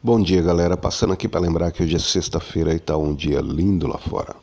Bom dia, galera. Passando aqui para lembrar que hoje é sexta-feira e está um dia lindo lá fora.